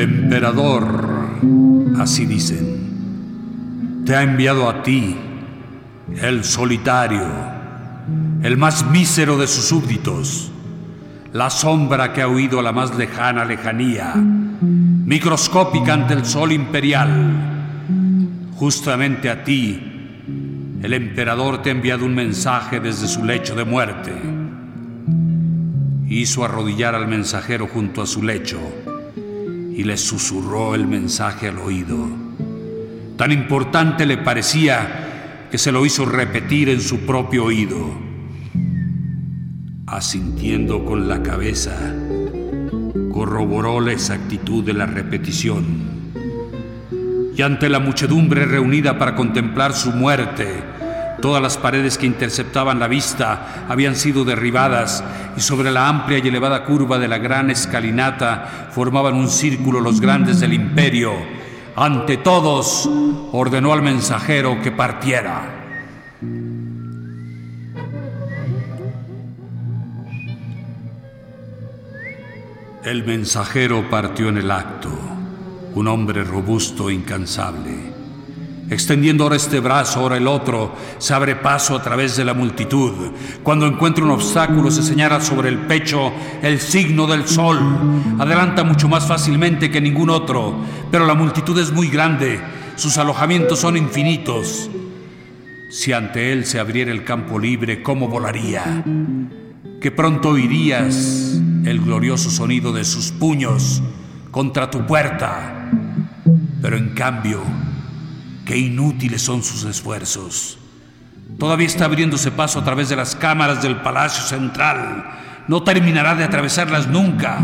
El emperador, así dicen, te ha enviado a ti, el solitario, el más mísero de sus súbditos, la sombra que ha huido a la más lejana lejanía, microscópica ante el sol imperial. Justamente a ti, el emperador te ha enviado un mensaje desde su lecho de muerte. Hizo arrodillar al mensajero junto a su lecho y le susurró el mensaje al oído. Tan importante le parecía que se lo hizo repetir en su propio oído. Asintiendo con la cabeza, corroboró la exactitud de la repetición. Y ante la muchedumbre reunida para contemplar su muerte, Todas las paredes que interceptaban la vista habían sido derribadas y sobre la amplia y elevada curva de la gran escalinata formaban un círculo los grandes del imperio. Ante todos, ordenó al mensajero que partiera. El mensajero partió en el acto, un hombre robusto e incansable. Extendiendo ahora este brazo, ahora el otro, se abre paso a través de la multitud. Cuando encuentra un obstáculo, se señala sobre el pecho el signo del sol. Adelanta mucho más fácilmente que ningún otro, pero la multitud es muy grande, sus alojamientos son infinitos. Si ante él se abriera el campo libre, ¿cómo volaría? Que pronto oirías el glorioso sonido de sus puños contra tu puerta. Pero en cambio, Qué inútiles son sus esfuerzos. Todavía está abriéndose paso a través de las cámaras del Palacio Central. No terminará de atravesarlas nunca.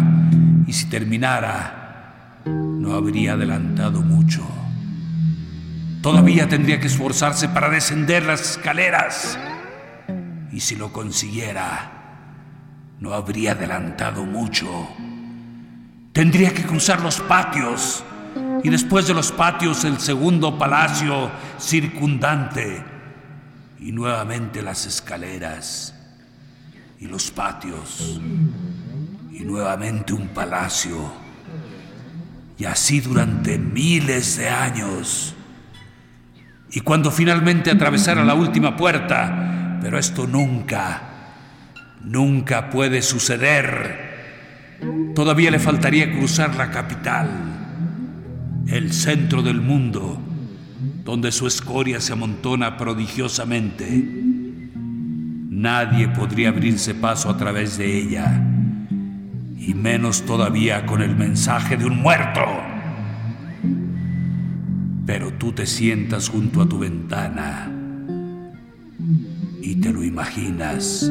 Y si terminara, no habría adelantado mucho. Todavía tendría que esforzarse para descender las escaleras. Y si lo consiguiera, no habría adelantado mucho. Tendría que cruzar los patios y después de los patios el segundo palacio circundante y nuevamente las escaleras y los patios y nuevamente un palacio y así durante miles de años. Y cuando finalmente atravesara la última puerta, pero esto nunca, nunca puede suceder, todavía le faltaría cruzar la capital el centro del mundo, donde su escoria se amontona prodigiosamente. Nadie podría abrirse paso a través de ella, y menos todavía con el mensaje de un muerto. Pero tú te sientas junto a tu ventana y te lo imaginas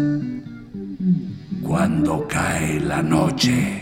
cuando cae la noche.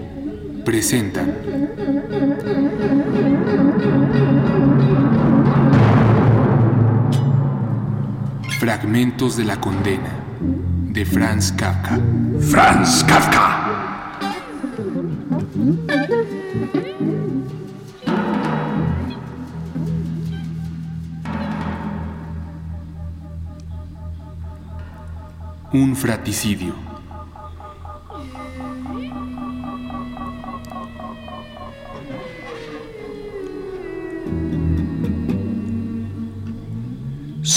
presentan. Fragmentos de la condena de Franz Kafka. Franz Kafka. Un fraticidio.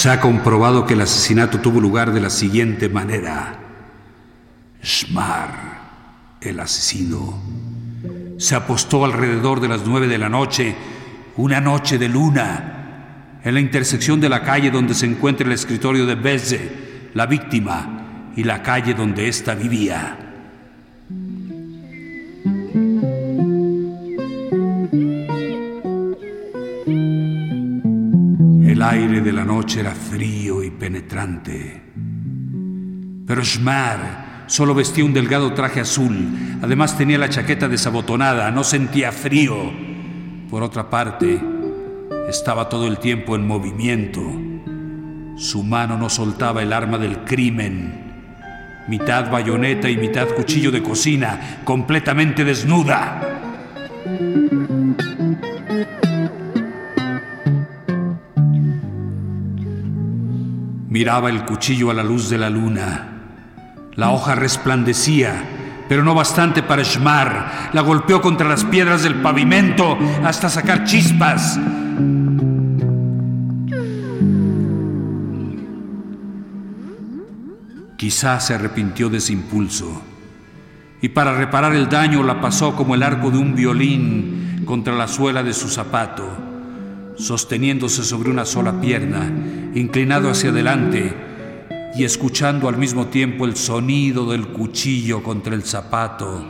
Se ha comprobado que el asesinato tuvo lugar de la siguiente manera. Schmar, el asesino, se apostó alrededor de las nueve de la noche, una noche de luna, en la intersección de la calle donde se encuentra el escritorio de Beze, la víctima, y la calle donde ésta vivía. Era frío y penetrante. Pero Shmar solo vestía un delgado traje azul. Además tenía la chaqueta desabotonada, no sentía frío. Por otra parte, estaba todo el tiempo en movimiento. Su mano no soltaba el arma del crimen. Mitad bayoneta y mitad cuchillo de cocina, completamente desnuda. Miraba el cuchillo a la luz de la luna. La hoja resplandecía, pero no bastante para Shmar. La golpeó contra las piedras del pavimento hasta sacar chispas. Quizás se arrepintió de ese impulso y para reparar el daño la pasó como el arco de un violín contra la suela de su zapato, sosteniéndose sobre una sola pierna, inclinado hacia adelante y escuchando al mismo tiempo el sonido del cuchillo contra el zapato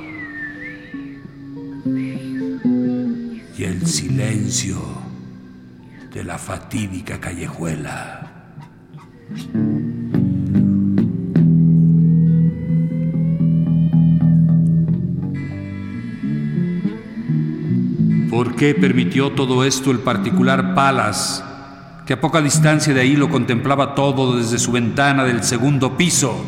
y el silencio de la fatídica callejuela. ¿Por qué permitió todo esto el particular Palas, que a poca distancia de ahí lo contemplaba todo desde su ventana del segundo piso?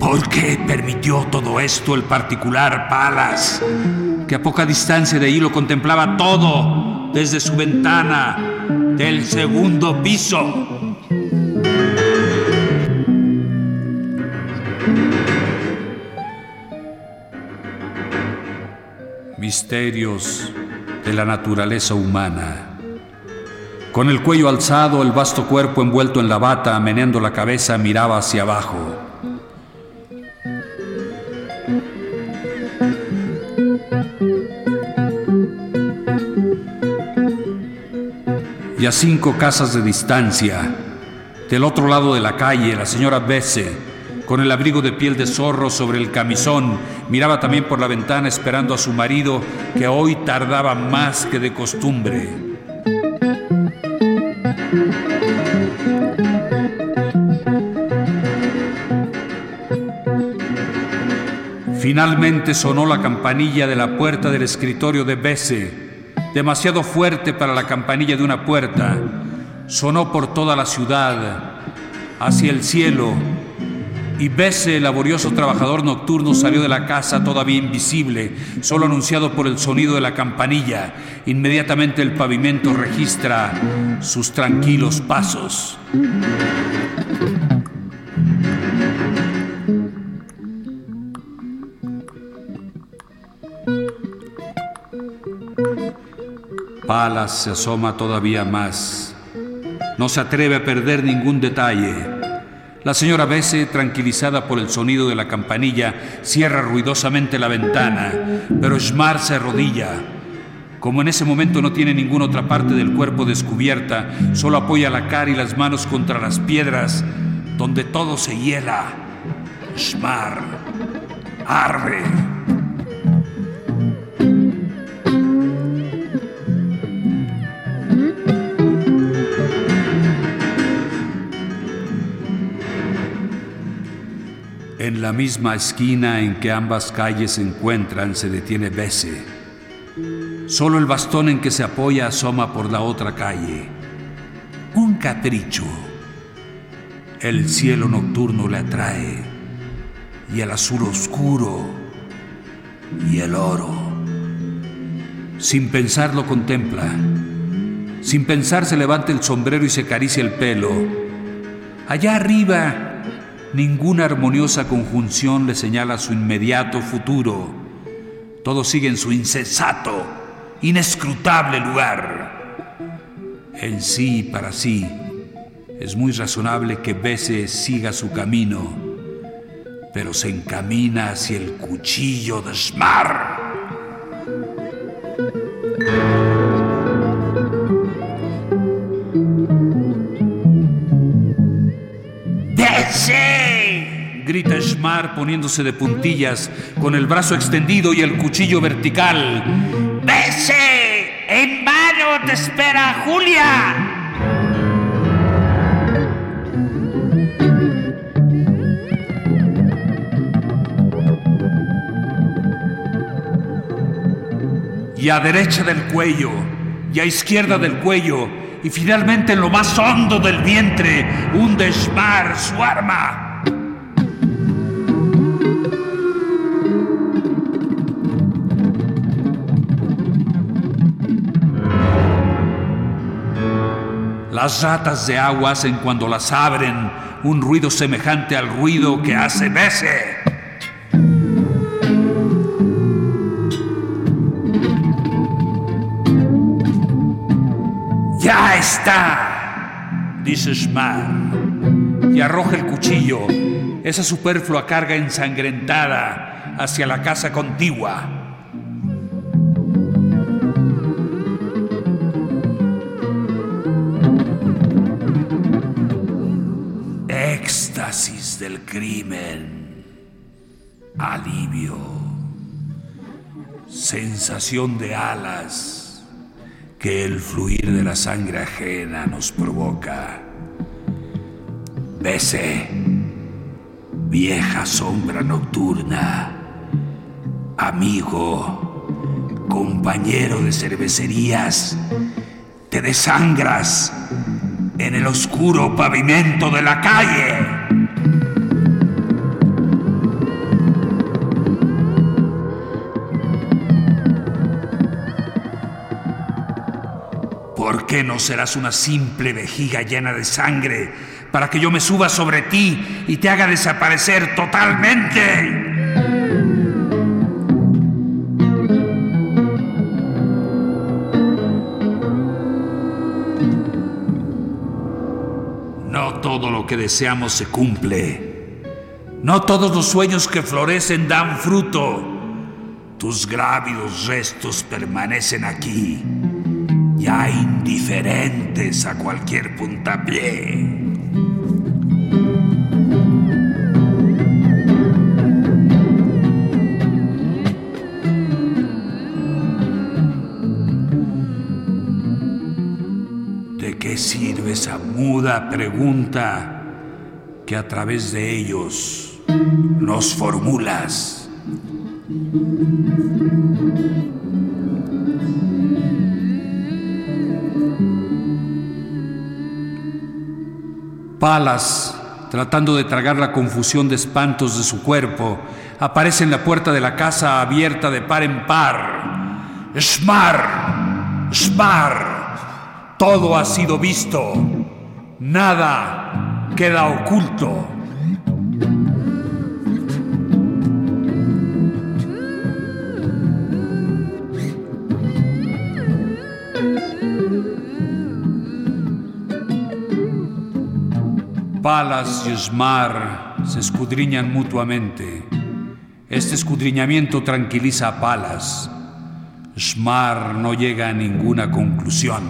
¿Por qué permitió todo esto el particular Palas, que a poca distancia de ahí lo contemplaba todo desde su ventana del segundo piso? Misterios de la naturaleza humana. Con el cuello alzado, el vasto cuerpo envuelto en la bata, meneando la cabeza, miraba hacia abajo. Y a cinco casas de distancia, del otro lado de la calle, la señora Besse con el abrigo de piel de zorro sobre el camisón, miraba también por la ventana esperando a su marido, que hoy tardaba más que de costumbre. Finalmente sonó la campanilla de la puerta del escritorio de Besse, demasiado fuerte para la campanilla de una puerta. Sonó por toda la ciudad, hacia el cielo, y Bese, el laborioso trabajador nocturno, salió de la casa todavía invisible, solo anunciado por el sonido de la campanilla. Inmediatamente el pavimento registra sus tranquilos pasos. Palas se asoma todavía más. No se atreve a perder ningún detalle. La señora Besse, tranquilizada por el sonido de la campanilla, cierra ruidosamente la ventana, pero Schmar se arrodilla. Como en ese momento no tiene ninguna otra parte del cuerpo descubierta, solo apoya la cara y las manos contra las piedras, donde todo se hiela. Schmar arde. La misma esquina en que ambas calles se encuentran se detiene Besse. Solo el bastón en que se apoya asoma por la otra calle. Un capricho. El cielo nocturno le atrae y el azul oscuro y el oro. Sin pensar lo contempla. Sin pensar se levanta el sombrero y se acaricia el pelo. Allá arriba Ninguna armoniosa conjunción le señala su inmediato futuro. Todo sigue en su insensato, inescrutable lugar. En sí para sí, es muy razonable que Bese siga su camino, pero se encamina hacia el cuchillo de Smar. Grita Schmar poniéndose de puntillas, con el brazo extendido y el cuchillo vertical. ¡Bese! En vano te espera Julia. y a derecha del cuello, y a izquierda del cuello, y finalmente en lo más hondo del vientre, un desmar su arma. Las ratas de agua hacen cuando las abren un ruido semejante al ruido que hace Bese. ¡Ya está! dice Schmar. Y arroja el cuchillo, esa superflua carga ensangrentada, hacia la casa contigua. Del crimen. Alivio. Sensación de alas que el fluir de la sangre ajena nos provoca. Bese, vieja sombra nocturna, amigo, compañero de cervecerías, te desangras en el oscuro pavimento de la calle. Qué no serás una simple vejiga llena de sangre para que yo me suba sobre ti y te haga desaparecer totalmente? No todo lo que deseamos se cumple. No todos los sueños que florecen dan fruto. Tus grávidos restos permanecen aquí ya indiferentes a cualquier puntapié. ¿De qué sirve esa muda pregunta que a través de ellos nos formulas? Palas, tratando de tragar la confusión de espantos de su cuerpo, aparece en la puerta de la casa abierta de par en par. ¡Smar! ¡Smar! Todo ha sido visto. Nada queda oculto. Palas y Osmar se escudriñan mutuamente. Este escudriñamiento tranquiliza a Palas. Smar no llega a ninguna conclusión.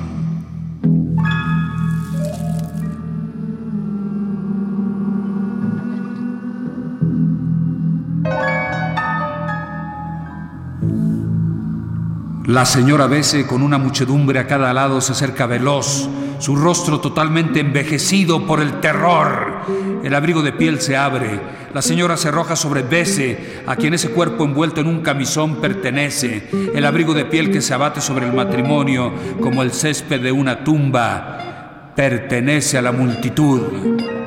La señora Bese, con una muchedumbre a cada lado, se acerca veloz, su rostro totalmente envejecido por el terror. El abrigo de piel se abre. La señora se arroja sobre Bese, a quien ese cuerpo envuelto en un camisón pertenece. El abrigo de piel que se abate sobre el matrimonio, como el césped de una tumba, pertenece a la multitud.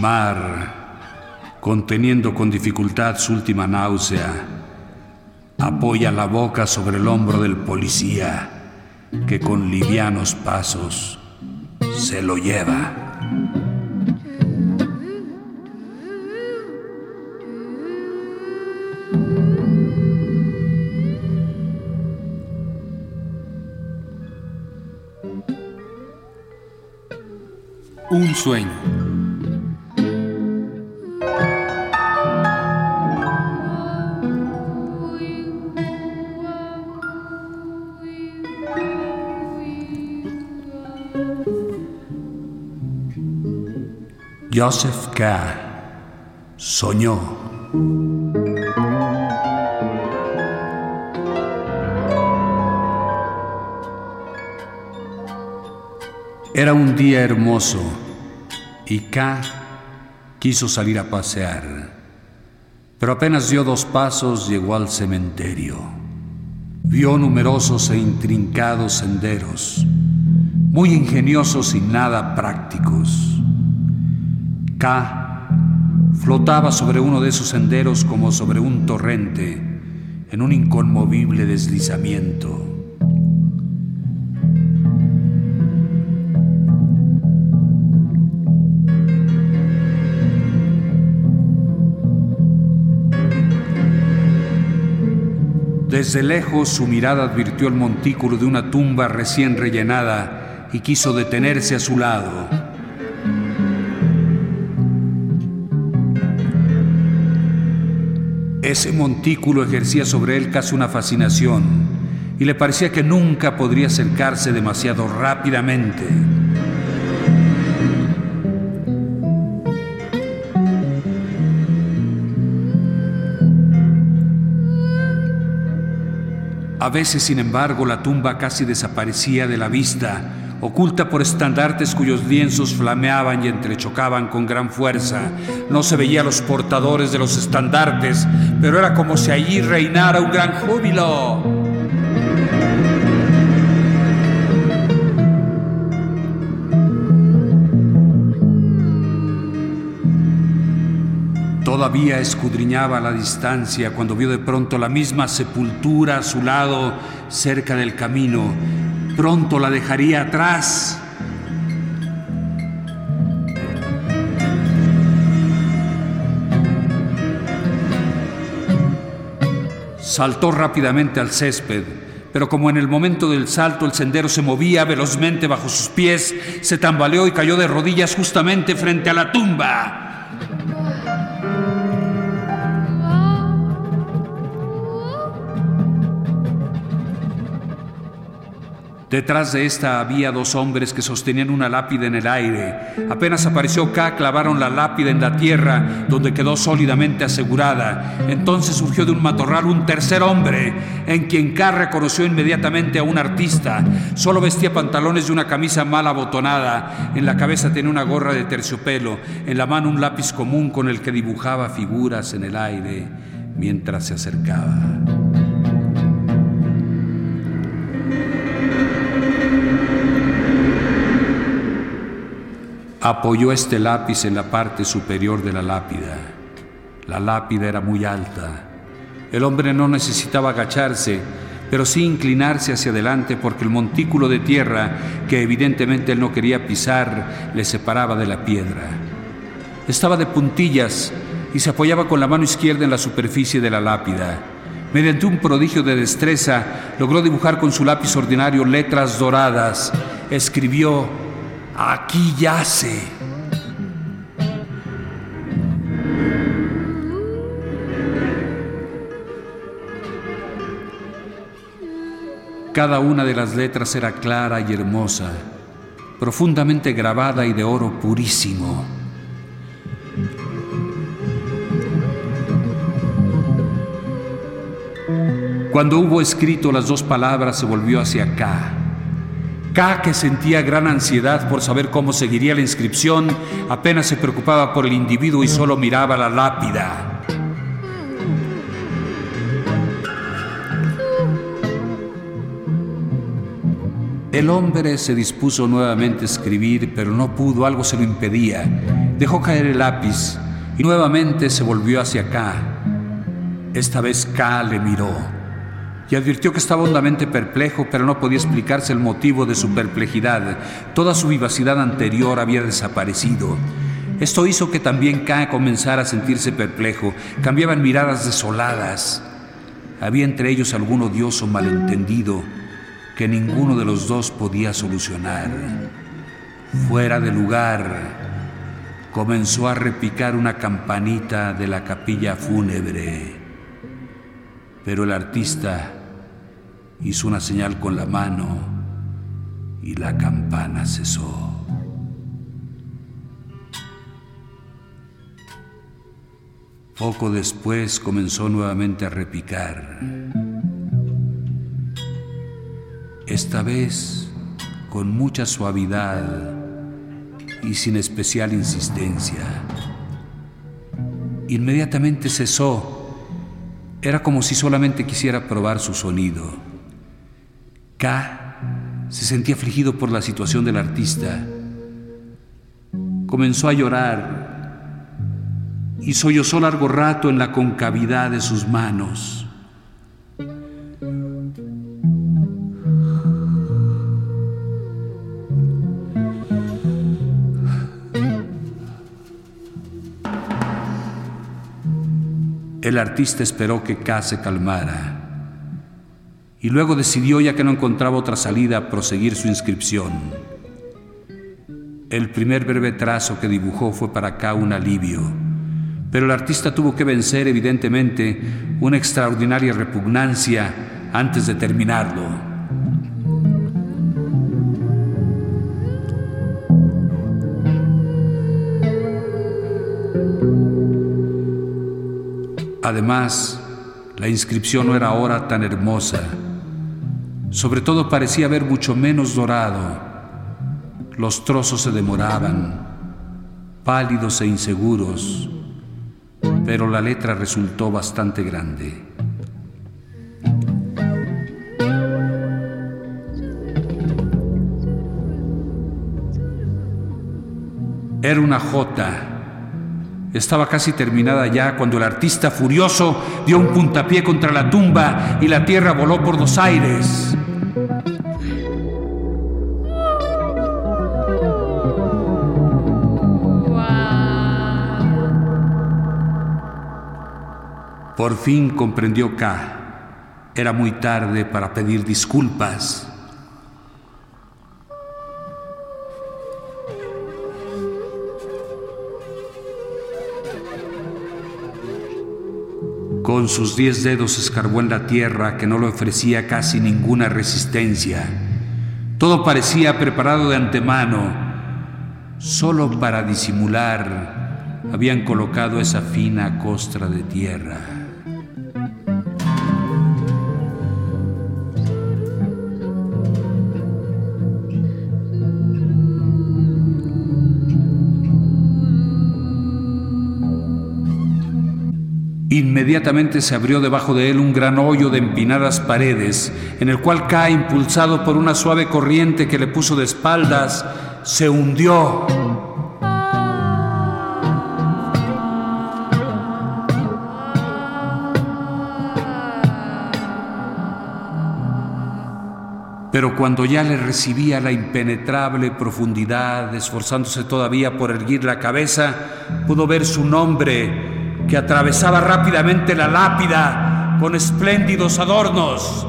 Schmar, conteniendo con dificultad su última náusea, apoya la boca sobre el hombro del policía que con livianos pasos se lo lleva. Un sueño. Joseph K. soñó. Era un día hermoso y K quiso salir a pasear, pero apenas dio dos pasos llegó al cementerio. Vio numerosos e intrincados senderos, muy ingeniosos y nada prácticos. K flotaba sobre uno de esos senderos como sobre un torrente, en un inconmovible deslizamiento. Desde lejos su mirada advirtió el montículo de una tumba recién rellenada y quiso detenerse a su lado. Ese montículo ejercía sobre él casi una fascinación y le parecía que nunca podría acercarse demasiado rápidamente. A veces, sin embargo, la tumba casi desaparecía de la vista, oculta por estandartes cuyos lienzos flameaban y entrechocaban con gran fuerza. No se veía a los portadores de los estandartes, pero era como si allí reinara un gran júbilo. Todavía escudriñaba la distancia cuando vio de pronto la misma sepultura a su lado, cerca del camino. Pronto la dejaría atrás. Saltó rápidamente al césped, pero como en el momento del salto el sendero se movía velozmente bajo sus pies, se tambaleó y cayó de rodillas justamente frente a la tumba. Detrás de esta había dos hombres que sostenían una lápida en el aire. Apenas apareció K, clavaron la lápida en la tierra, donde quedó sólidamente asegurada. Entonces surgió de un matorral un tercer hombre, en quien K reconoció inmediatamente a un artista. Solo vestía pantalones y una camisa mal abotonada. En la cabeza tenía una gorra de terciopelo, en la mano un lápiz común con el que dibujaba figuras en el aire mientras se acercaba. Apoyó este lápiz en la parte superior de la lápida. La lápida era muy alta. El hombre no necesitaba agacharse, pero sí inclinarse hacia adelante porque el montículo de tierra, que evidentemente él no quería pisar, le separaba de la piedra. Estaba de puntillas y se apoyaba con la mano izquierda en la superficie de la lápida. Mediante un prodigio de destreza, logró dibujar con su lápiz ordinario letras doradas. Escribió aquí yace. Cada una de las letras era clara y hermosa, profundamente grabada y de oro purísimo. Cuando hubo escrito las dos palabras se volvió hacia acá K, que sentía gran ansiedad por saber cómo seguiría la inscripción, apenas se preocupaba por el individuo y solo miraba la lápida. El hombre se dispuso nuevamente a escribir, pero no pudo, algo se lo impedía. Dejó caer el lápiz y nuevamente se volvió hacia K. Esta vez K le miró y advirtió que estaba hondamente perplejo, pero no podía explicarse el motivo de su perplejidad. Toda su vivacidad anterior había desaparecido. Esto hizo que también K comenzara a sentirse perplejo. Cambiaban miradas desoladas. Había entre ellos algún odioso malentendido que ninguno de los dos podía solucionar. Fuera de lugar, comenzó a repicar una campanita de la capilla fúnebre. Pero el artista hizo una señal con la mano y la campana cesó. Poco después comenzó nuevamente a repicar. Esta vez con mucha suavidad y sin especial insistencia. Inmediatamente cesó. Era como si solamente quisiera probar su sonido. K se sentía afligido por la situación del artista. Comenzó a llorar y sollozó largo rato en la concavidad de sus manos. El artista esperó que K se calmara y luego decidió, ya que no encontraba otra salida, proseguir su inscripción. El primer breve trazo que dibujó fue para K un alivio pero el artista tuvo que vencer evidentemente una extraordinaria repugnancia antes de terminarlo. Además, la inscripción no era ahora tan hermosa. Sobre todo parecía haber mucho menos dorado. Los trozos se demoraban, pálidos e inseguros pero la letra resultó bastante grande. Era una J. Estaba casi terminada ya cuando el artista furioso dio un puntapié contra la tumba y la tierra voló por los aires. Por fin comprendió K. Era muy tarde para pedir disculpas. Con sus diez dedos escarbó en la tierra que no le ofrecía casi ninguna resistencia. Todo parecía preparado de antemano. Solo para disimular habían colocado esa fina costra de tierra. Inmediatamente se abrió debajo de él un gran hoyo de empinadas paredes, en el cual cae impulsado por una suave corriente que le puso de espaldas, se hundió. Pero cuando ya le recibía la impenetrable profundidad, esforzándose todavía por erguir la cabeza, pudo ver su nombre que atravesaba rápidamente la lápida con espléndidos adornos.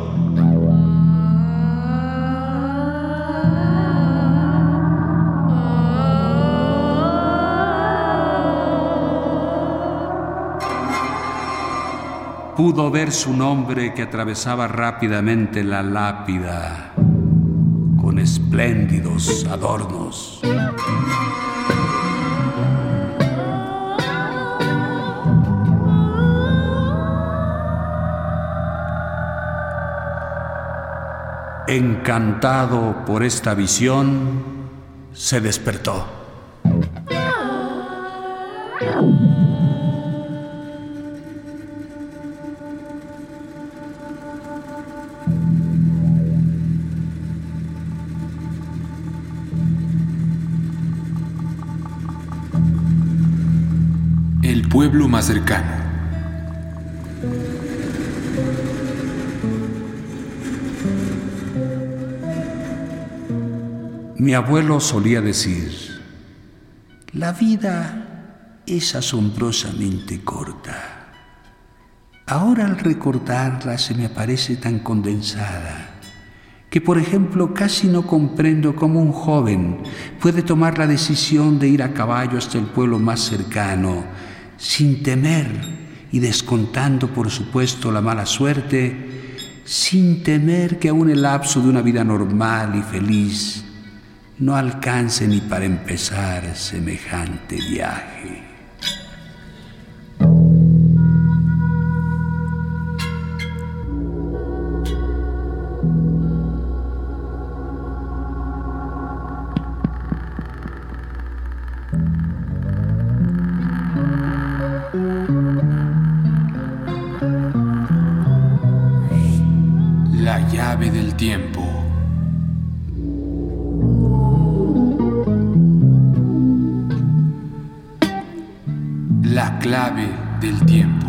Pudo ver su nombre que atravesaba rápidamente la lápida con espléndidos adornos. Encantado por esta visión, se despertó. El pueblo más cercano. Mi abuelo solía decir, la vida es asombrosamente corta. Ahora al recordarla se me aparece tan condensada que, por ejemplo, casi no comprendo cómo un joven puede tomar la decisión de ir a caballo hasta el pueblo más cercano sin temer y descontando, por supuesto, la mala suerte, sin temer que aún el lapso de una vida normal y feliz no alcance ni para empezar semejante viaje. La llave del tiempo. Clave del tiempo.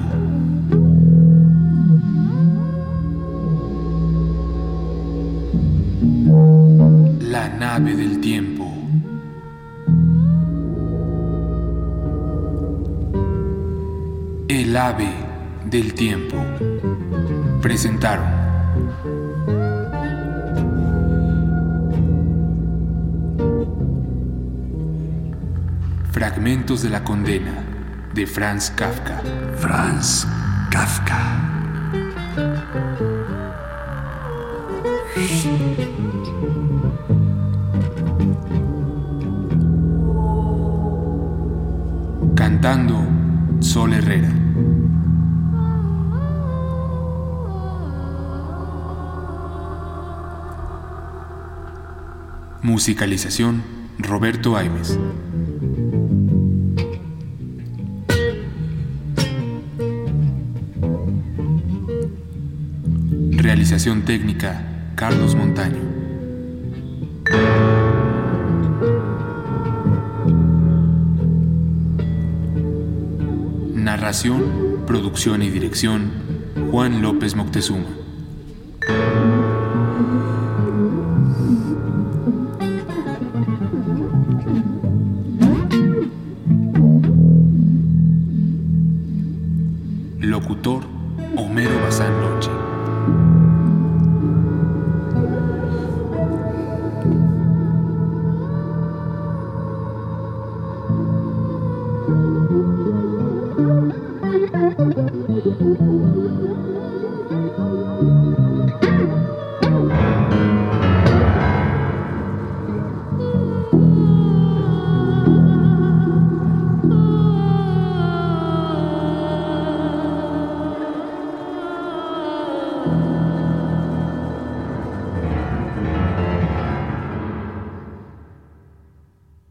La nave del tiempo. El ave del tiempo. Presentaron. Fragmentos de la condena de Franz Kafka. Franz Kafka. Cantando Sol Herrera. Musicalización Roberto Aimes. Realización técnica Carlos Montaño. Narración, producción y dirección Juan López Moctezuma.